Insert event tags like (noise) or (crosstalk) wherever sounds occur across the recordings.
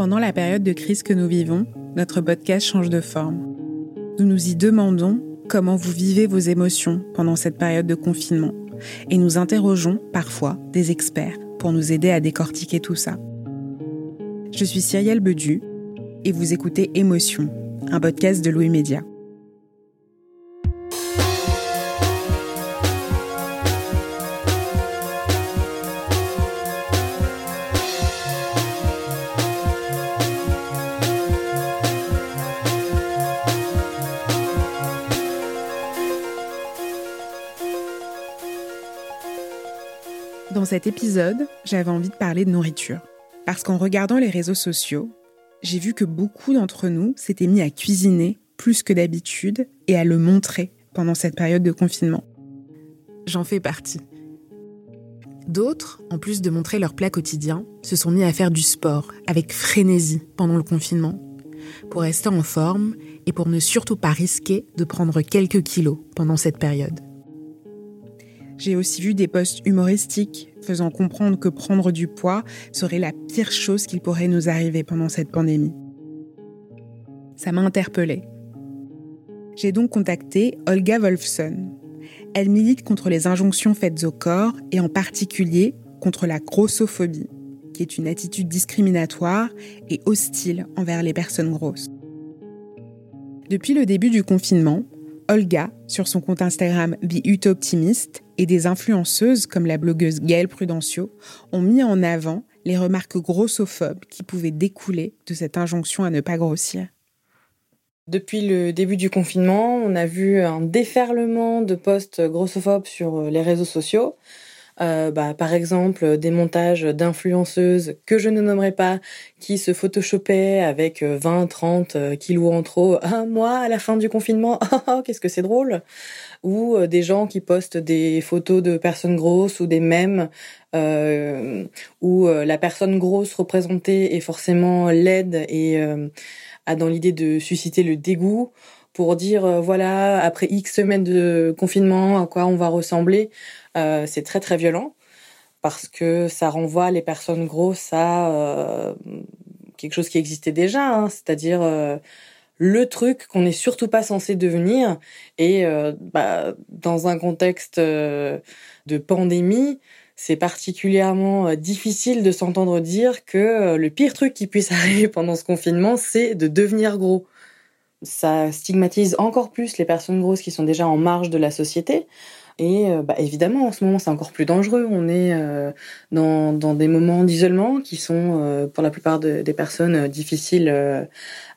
Pendant la période de crise que nous vivons, notre podcast change de forme. Nous nous y demandons comment vous vivez vos émotions pendant cette période de confinement et nous interrogeons parfois des experts pour nous aider à décortiquer tout ça. Je suis Cyrielle Bedu et vous écoutez Émotion, un podcast de Louis Média. Cet épisode, j'avais envie de parler de nourriture. Parce qu'en regardant les réseaux sociaux, j'ai vu que beaucoup d'entre nous s'étaient mis à cuisiner plus que d'habitude et à le montrer pendant cette période de confinement. J'en fais partie. D'autres, en plus de montrer leur plat quotidien, se sont mis à faire du sport avec frénésie pendant le confinement, pour rester en forme et pour ne surtout pas risquer de prendre quelques kilos pendant cette période. J'ai aussi vu des posts humoristiques faisant comprendre que prendre du poids serait la pire chose qui pourrait nous arriver pendant cette pandémie. Ça m'a interpellée. J'ai donc contacté Olga Wolfson. Elle milite contre les injonctions faites au corps et en particulier contre la grossophobie, qui est une attitude discriminatoire et hostile envers les personnes grosses. Depuis le début du confinement, Olga, sur son compte Instagram The Utoptimist, et des influenceuses comme la blogueuse Gaëlle Prudencio ont mis en avant les remarques grossophobes qui pouvaient découler de cette injonction à ne pas grossir. Depuis le début du confinement, on a vu un déferlement de posts grossophobes sur les réseaux sociaux. Euh, bah, par exemple des montages d'influenceuses que je ne nommerai pas qui se photoshopaient avec 20, 30 euh, kilos en trop. (laughs) Ah, moi, à la fin du confinement, (laughs) oh, qu'est-ce que c'est drôle Ou euh, des gens qui postent des photos de personnes grosses ou des mèmes euh, où la personne grosse représentée est forcément laide et a dans l'idée de susciter le dégoût pour dire voilà après X semaines de confinement à quoi on va ressembler euh, c'est très très violent parce que ça renvoie les personnes grosses à euh, quelque chose qui existait déjà, hein, c'est-à-dire euh, le truc qu'on n'est surtout pas censé devenir. Et bah, dans un contexte de pandémie, c'est particulièrement difficile de s'entendre dire que le pire truc qui puisse (laughs) arriver pendant ce confinement, c'est de devenir gros. Ça stigmatise encore plus les personnes grosses qui sont déjà en marge de la société Et euh, bah, évidemment, en ce moment, c'est encore plus dangereux. On est euh, dans, dans des moments d'isolement qui sont, euh, pour la plupart des personnes, difficiles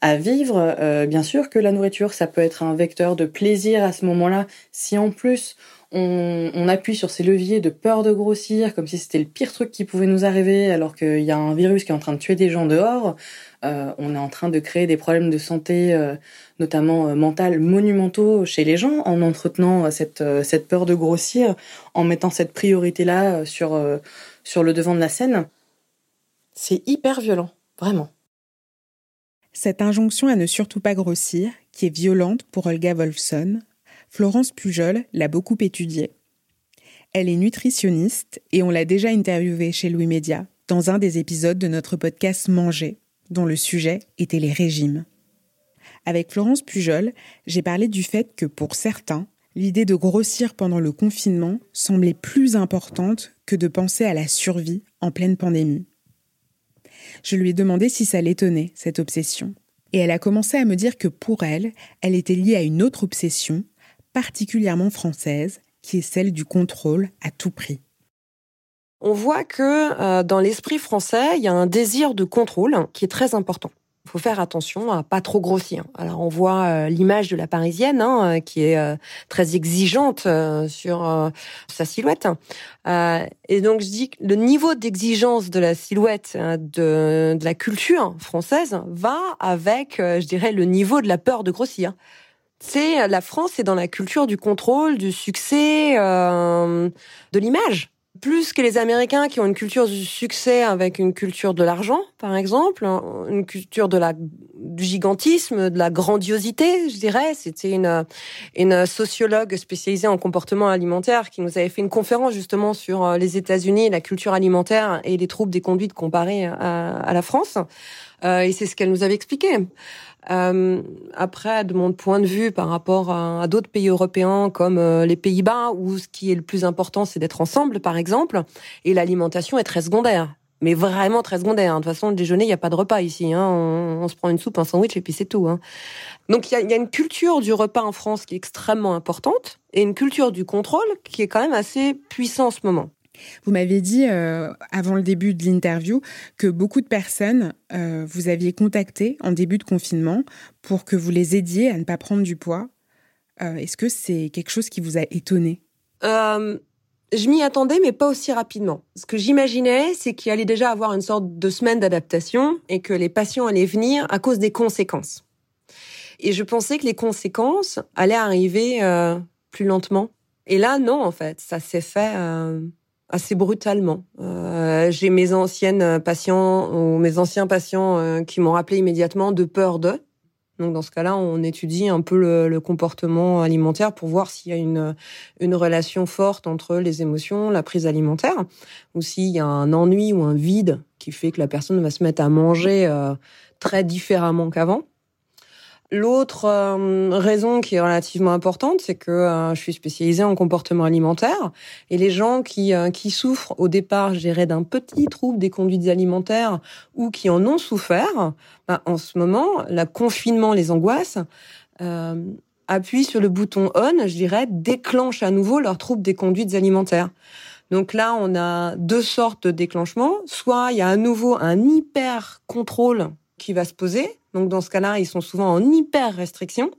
à vivre. bien sûr que la nourriture, ça peut être un vecteur de plaisir à ce moment-là. Si en plus on, on, appuie sur ces leviers de peur de grossir, comme si c'était le pire truc qui pouvait nous arriver, alors qu'il y a un virus qui est en train de tuer des gens dehors. Euh, on est en train de créer des problèmes de santé, euh, notamment euh, monumentaux chez les gens, en entretenant cette, cette peur de grossir, en mettant cette priorité-là sur, sur le devant de la scène. C'est hyper violent, vraiment. Cette injonction à ne surtout pas grossir, qui est violente pour Olga Wolfson, Florence Pujol l'a beaucoup étudiée. Elle est nutritionniste et on l'a déjà interviewée chez Louis Média dans un des épisodes de notre podcast Manger, dont le sujet était les régimes. Avec Florence Pujol, j'ai parlé du fait que pour certains, l'idée de grossir pendant le confinement semblait plus importante que de penser à la survie en pleine pandémie. Je lui ai demandé si ça l'étonnait, cette obsession. Et elle a commencé à me dire que pour elle, elle était liée à une autre obsession, particulièrement française, qui est celle du contrôle à tout prix. On voit que euh, dans l'esprit français, il y a un désir de contrôle qui est très important. Il faut faire attention à pas trop grossir. Alors on voit euh, l'image de la parisienne hein, qui est euh, très exigeante sur sa silhouette. et donc je dis que le niveau d'exigence de la silhouette de, de, la culture française va avec, je dirais, le niveau de la peur de grossir c'est la France c'est dans la culture du contrôle, du succès, euh, de l'image. Plus que les Américains qui ont une culture du succès avec une culture de l'argent, par exemple, une culture de la du gigantisme, de la grandiosité, je dirais. C'était une une sociologue spécialisée en comportement alimentaire qui nous avait fait une conférence justement sur euh, les États-Unis, la culture alimentaire et les troubles des conduites comparés à, à la France. Euh, et c'est ce qu'elle nous avait expliqué. Euh, après, de mon point de vue, par rapport à, d'autres pays européens comme euh, les Pays-Bas, où ce qui est le plus important, c'est d'être ensemble, par exemple, et l'alimentation est très secondaire. Mais vraiment très secondaire. De toute façon, le déjeuner, il n'y a pas de repas ici. Hein. On, se prend une soupe, un sandwich, et puis c'est tout. Hein. Donc il y a, une culture du repas en France qui est extrêmement importante, et une culture du contrôle qui est quand même assez puissant en ce moment. Vous m'avez dit euh, avant le début de l'interview que beaucoup de personnes euh, vous aviez contacté en début de confinement pour que vous les aidiez à ne pas prendre du poids. Euh, est-ce que c'est quelque chose qui vous a étonné? Je m'y attendais, mais pas aussi rapidement. Ce que j'imaginais, c'est qu'il allait déjà avoir une sorte de semaine d'adaptation et que les patients allaient venir à cause des conséquences. Et je pensais que les conséquences allaient arriver plus lentement. Et là, non, en fait, ça s'est fait assez brutalement. Euh, j'ai mes anciennes patients ou mes anciens patients euh, qui m'ont rappelé immédiatement de peur de. Donc dans ce cas-là, on étudie un peu le, le comportement alimentaire pour voir s'il y a une, une relation forte entre les émotions, la prise alimentaire, ou s'il y a un ennui ou un vide qui fait que la personne va se mettre à manger euh, très différemment qu'avant. L'autre euh, raison qui est relativement importante, c'est que euh, je suis spécialisée en comportement alimentaire et les gens qui euh, qui souffrent au départ, je dirais, d'un petit trouble des conduites alimentaires ou qui en ont souffert, bah, en ce moment, le confinement, les angoisses appuient sur le bouton on, je dirais, déclenche à nouveau leur trouble des conduites alimentaires. Donc là, on a deux sortes de déclenchements. Soit il y a à nouveau un hyper contrôle qui va se poser, donc dans ce cas-là, ils sont souvent en hyper restriction,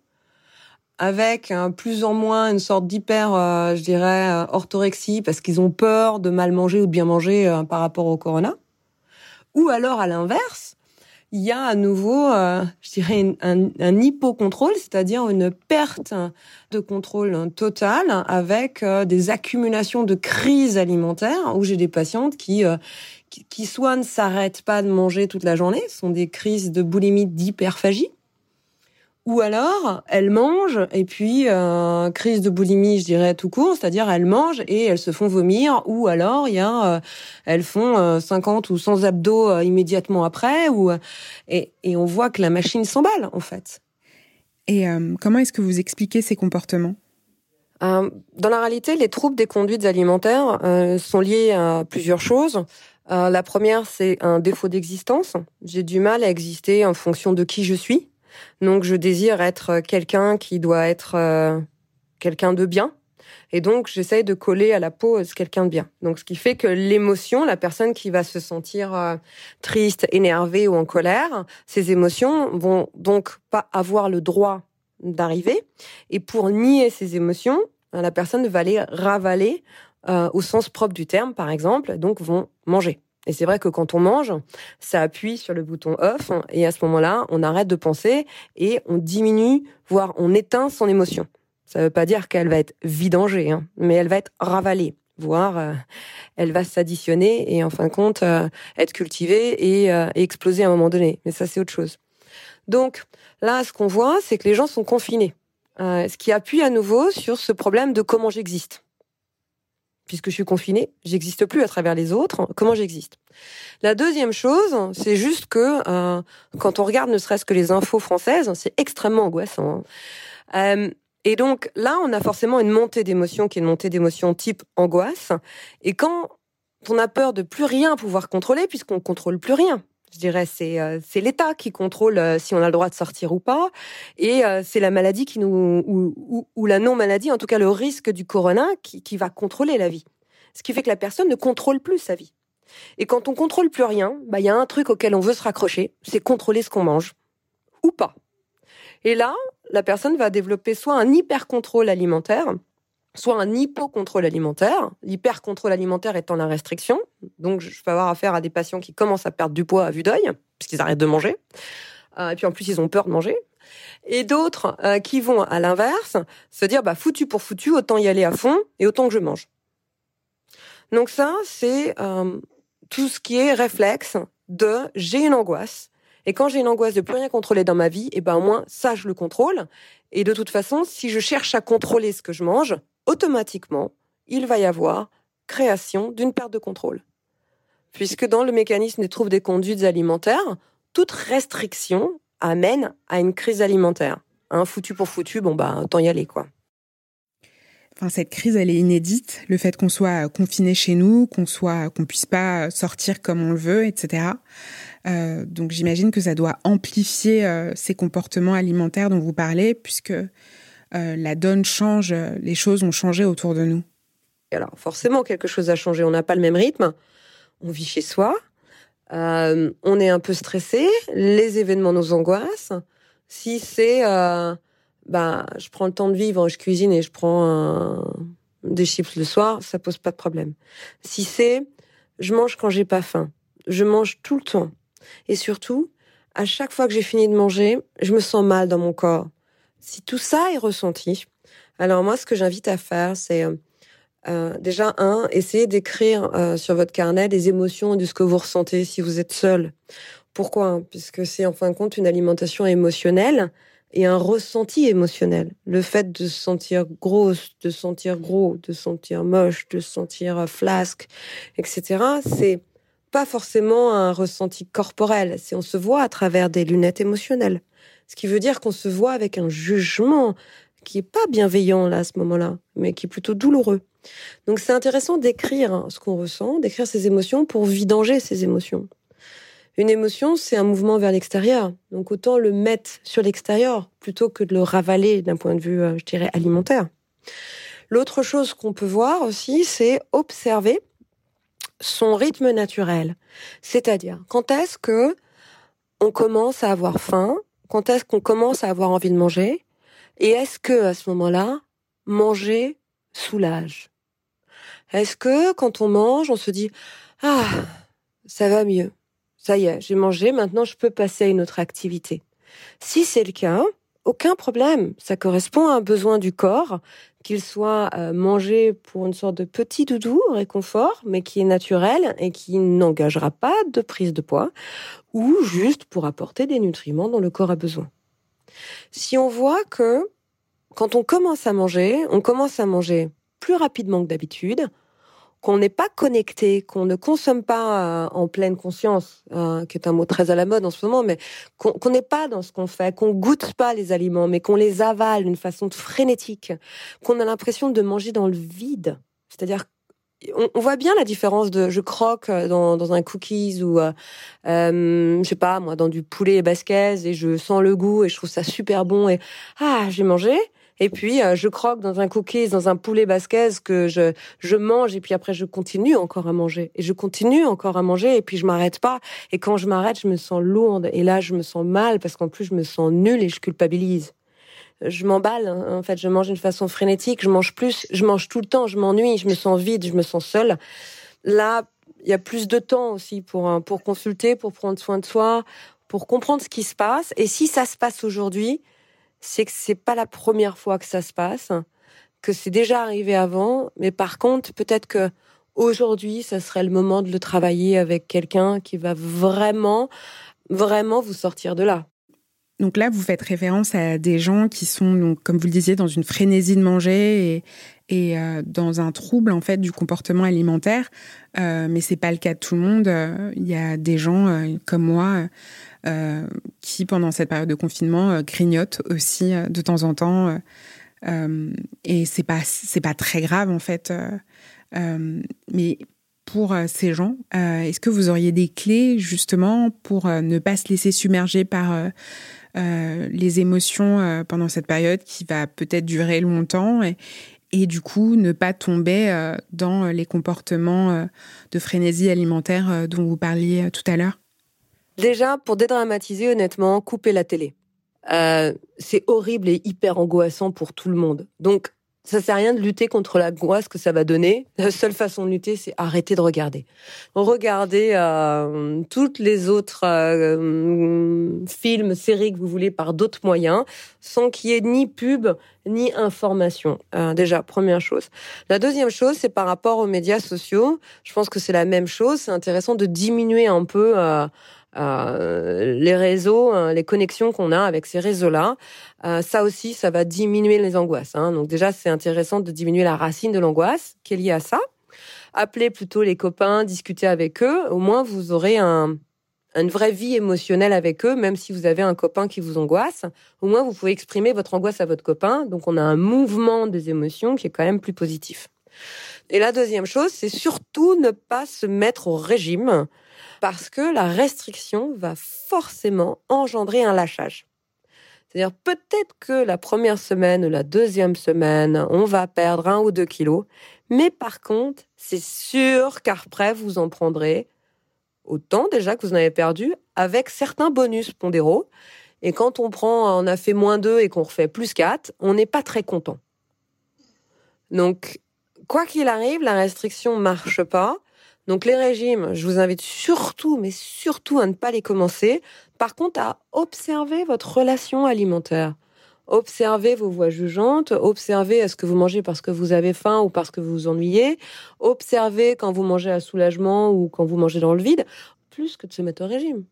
avec un plus en moins une sorte d'hyper, euh, je dirais, euh, orthorexie parce qu'ils ont peur de mal manger ou de bien manger euh, par rapport au corona. Ou alors à l'inverse, il y a à nouveau, je dirais, un, un hypocontrôle, c'est-à-dire une perte de contrôle total avec des accumulations de crises alimentaires où j'ai des patientes qui qui soit ne s'arrêtent pas de manger toute la journée, sont des crises de boulimie d'hyperphagie, ou alors elles mangent et puis euh, crise de boulimie, je dirais tout court, c'est-à-dire elles mangent et elles se font vomir, ou alors il y a euh, elles font 50 euh, ou 100 abdos euh, immédiatement après, ou et, et on voit que la machine s'emballe en fait. Et comment est-ce que vous expliquez ces comportements? Dans la réalité, les troubles des conduites alimentaires sont liés à plusieurs choses. Euh, la première, c'est un défaut d'existence. J'ai du mal à exister en fonction de qui je suis. Donc, je désire être quelqu'un qui doit être euh, quelqu'un de bien. Et donc, j'essaye de coller à la peau quelqu'un de bien. Donc, ce qui fait que l'émotion, la personne qui va se sentir euh, triste, énervée ou en colère, ces émotions vont donc pas avoir le droit d'arriver. Et pour nier ces émotions, la personne va les ravaler euh, au sens propre du terme, par exemple, donc vont manger. Et c'est vrai que quand on mange, ça appuie sur le bouton off et à ce moment-là, on arrête de penser et on diminue, voire on éteint son émotion. Ça ne veut pas dire qu'elle va être vidangée, hein, mais elle va être ravalée, voire euh, elle va s'additionner et en fin de compte euh, être cultivée et, et, exploser à un moment donné. Mais ça, c'est autre chose. Donc là, ce qu'on voit, c'est que les gens sont confinés, ce qui appuie à nouveau sur ce problème de comment j'existe puisque je suis confinée, j'existe plus à travers les autres. Comment j'existe? La deuxième chose, c'est juste que euh, quand on regarde ne serait-ce que les infos françaises, c'est extrêmement angoissant. Hein. Euh, et donc là, on a forcément une montée d'émotions qui est une montée d'émotions type angoisse. Et quand on a peur de plus rien pouvoir contrôler, puisqu'on contrôle plus rien, je dirais, c'est euh, c'est l'État qui contrôle euh, si on a le droit de sortir ou pas, et euh, c'est la maladie qui nous ou, ou, la non maladie, en tout cas le risque du corona qui, qui va contrôler la vie. Ce qui fait que la personne ne contrôle plus sa vie. Et quand on contrôle plus rien, bah il y a un truc auquel on veut se raccrocher, c'est contrôler ce qu'on mange ou pas. Et là, la personne va développer soit un hyper contrôle alimentaire, soit un hypocontrôle alimentaire, l'hypercontrôle alimentaire étant la restriction. Donc, je vais avoir affaire à des patients qui commencent à perdre du poids à vue d'œil, puisqu'ils arrêtent de manger. Euh, et puis en plus, ils ont peur de manger. Et d'autres euh, qui vont à l'inverse, se dire, bah, foutu pour foutu, autant y aller à fond et autant que je mange. Donc ça, c'est euh, tout ce qui est réflexe de j'ai une angoisse. Et quand j'ai une angoisse de plus rien contrôler dans ma vie, eh ben au moins ça je le contrôle. Et de toute façon, si je cherche à contrôler ce que je mange, automatiquement, il va y avoir création d'une perte de contrôle. Puisque dans le mécanisme des troubles des conduites alimentaires, toute restriction amène à une crise alimentaire. Foutu pour foutu, bon bah autant y aller quoi. Enfin, cette crise, elle est inédite. Le fait qu'on soit confiné chez nous, qu'on soit, qu'on puisse pas sortir comme on le veut, etc. Euh, donc, j'imagine que ça doit amplifier euh, ces comportements alimentaires dont vous parlez, puisque euh, la donne change, les choses ont changé autour de nous Alors forcément, quelque chose a changé. On n'a pas le même rythme. On vit chez soi. Euh, on est un peu stressé. Les événements nous angoissent. Si c'est, euh, bah, je prends le temps de vivre, je cuisine et je prends des chips le soir, ça pose pas de problème. Si c'est, je mange quand j'ai pas faim. Je mange tout le temps. Et surtout, à chaque fois que j'ai fini de manger, je me sens mal dans mon corps. Si tout ça est ressenti, alors moi, ce que j'invite à faire, c'est euh, euh, déjà, un, essayer d'écrire euh, sur votre carnet les émotions de ce que vous ressentez si vous êtes seul. Pourquoi? Puisque c'est en fin de compte une alimentation émotionnelle et un ressenti émotionnel. Le fait de se sentir grosse, de se sentir gros, de se sentir moche, de se sentir flasque, etc., c'est pas forcément un ressenti corporel. C'est on se voit à travers des lunettes émotionnelles. Ce qui veut dire qu'on se voit avec un jugement qui est pas bienveillant là à ce moment-là, mais qui est plutôt douloureux. Donc c'est intéressant d'écrire hein, ce qu'on ressent, d'écrire ses émotions pour vidanger ses émotions. Une émotion, c'est un mouvement vers l'extérieur. Donc autant le mettre sur l'extérieur plutôt que de le ravaler d'un point de vue, euh, je dirais, alimentaire. L'autre chose qu'on peut voir aussi, c'est observer son rythme naturel. C'est-à-dire, quand est-ce que on commence à avoir faim quand est-ce qu'on commence à avoir envie de manger Et est-ce que à ce moment-là, manger soulage? Est-ce que quand on mange, on se dit ah ça va mieux, ça y est, j'ai mangé, maintenant je peux passer à une autre activité. Si c'est le cas, aucun problème. Ça correspond à un besoin du corps, qu'il soit euh, mangé pour une sorte de petit doudou, réconfort, mais qui est naturel et qui n'engagera pas de prise de poids, ou juste pour apporter des nutriments dont le corps a besoin. Si on voit que quand on commence à manger, on commence à manger plus rapidement que d'habitude, qu'on n'est pas connecté, qu'on ne consomme pas euh, en pleine conscience, euh, qui est un mot très à la mode en ce moment, mais qu'on n'est pas dans ce qu'on fait, qu'on goûte pas les aliments, mais qu'on les avale d'une façon frénétique, qu'on a l'impression de manger dans le vide. C'est-à-dire on, voit bien la différence de je croque dans, dans un cookies ou euh, euh, je sais pas moi dans du poulet basquez et je sens le goût et je trouve ça super bon et ah j'ai mangé Et puis, euh, je croque dans un cookies, dans un poulet basquez que je, je mange et puis après, je continue encore à manger. Et je continue encore à manger et puis je m'arrête pas. Et quand je m'arrête, je me sens lourde. Et là, je me sens mal parce qu'en plus, je me sens nulle et je culpabilise. Je m'emballe, hein. en fait, je mange d'une façon frénétique, je mange plus, je mange tout le temps, je m'ennuie, je me sens vide, je me sens seule. Là, il y a plus de temps aussi pour, euh, pour consulter, pour prendre soin de soi, pour comprendre ce qui se passe. Et si ça se passe aujourd'hui, c'est que c'est pas la première fois que ça se passe, que c'est déjà arrivé avant, mais par contre, peut-être que aujourd'hui, ça serait le moment de le travailler avec quelqu'un qui va vraiment, vraiment vous sortir de là. Donc là, vous faites référence à des gens qui sont, comme vous le disiez, dans une frénésie de manger et, euh, dans un trouble en fait du comportement alimentaire. Euh, mais c'est pas le cas de tout le monde. Euh, il y a des gens euh, comme moi qui, pendant cette période de confinement, grignotent aussi de temps en temps. et c'est pas c'est pas très grave en fait. mais pour ces gens, est-ce que vous auriez des clés justement pour ne pas se laisser submerger par les émotions pendant cette période qui va peut-être durer longtemps et, du coup ne pas tomber dans les comportements de frénésie alimentaire dont vous parliez tout à l'heure Déjà, pour dédramatiser, honnêtement, couper la télé. Euh, c'est horrible et hyper angoissant pour tout le monde. Donc, ça sert à rien de lutter contre l'angoisse que ça va donner. La seule façon de lutter, c'est arrêter de regarder. Regardez euh, toutes les autres euh, films, séries que vous voulez par d'autres moyens, sans qu'il y ait ni pub ni information. Euh, déjà, première chose. La deuxième chose, c'est par rapport aux médias sociaux. Je pense que c'est la même chose. C'est intéressant de diminuer un peu euh, les réseaux, hein, les connexions qu'on a avec ces réseaux-là, euh, ça aussi, ça va diminuer les angoisses. Hein. Donc déjà, c'est intéressant de diminuer la racine de l'angoisse qui est liée à ça. Appelez plutôt les copains, discutez avec eux. Au moins, vous aurez un, une vraie vie émotionnelle avec eux, même si vous avez un copain qui vous angoisse. Au moins, vous pouvez exprimer votre angoisse à votre copain. Donc, on a un mouvement des émotions qui est quand même plus positif. Et la deuxième chose, c'est surtout ne pas se mettre au régime parce que la restriction va forcément engendrer un lâchage. C'est-à-dire peut-être que la première semaine ou la deuxième semaine, on va perdre un ou deux kilos, mais par contre, c'est sûr qu'après, vous en prendrez autant déjà que vous en avez perdu avec certains bonus pondéraux. Et quand on prend, on a fait moins 2 et qu'on refait plus 4, on n'est pas très content. Donc, quoi qu'il arrive, la restriction marche pas. Donc les régimes, je vous invite surtout, mais surtout à ne pas les commencer. Par contre, à observer votre relation alimentaire. Observez vos voix jugeantes, observez est-ce que vous mangez parce que vous avez faim ou parce que vous vous ennuyez, observez quand vous mangez à soulagement ou quand vous mangez dans le vide, plus que de se mettre au régime.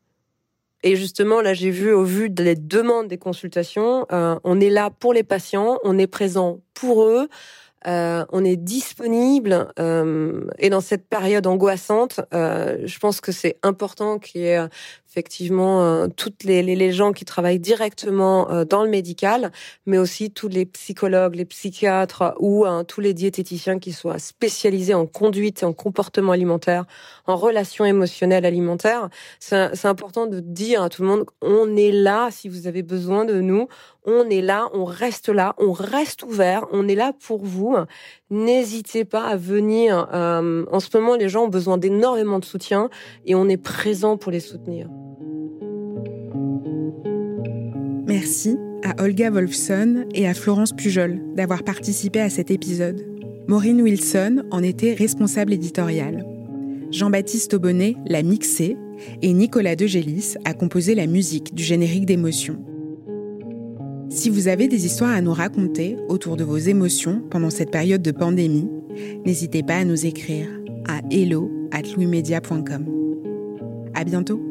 Et justement, là, j'ai vu au vu des demandes des consultations, euh, on est là pour les patients, on est présent pour eux. Euh, on est disponible euh, et dans cette période angoissante, euh, je pense que c'est important qu'il y ait effectivement euh, toutes les, les, gens qui travaillent directement euh, dans le médical, mais aussi tous les psychologues, les psychiatres ou euh, tous les diététiciens qui soient spécialisés en conduite et en comportement alimentaire, en relations émotionnelles alimentaires. C'est important de dire à tout le monde, on est là si vous avez besoin de nous, on est là, on reste là, on reste ouvert, on est là pour vous. N'hésitez pas à venir. en ce moment, les gens ont besoin d'énormément de soutien et on est présent pour les soutenir. Merci à Olga Wolfson et à Florence Pujol d'avoir participé à cet épisode. Maureen Wilson en était responsable éditoriale. Jean-Baptiste Aubonnet l'a mixé et Nicolas Degélis a composé la musique du générique d'émotion. Si vous avez des histoires à nous raconter autour de vos émotions pendant cette période de pandémie, n'hésitez pas à nous écrire à hello at À bientôt!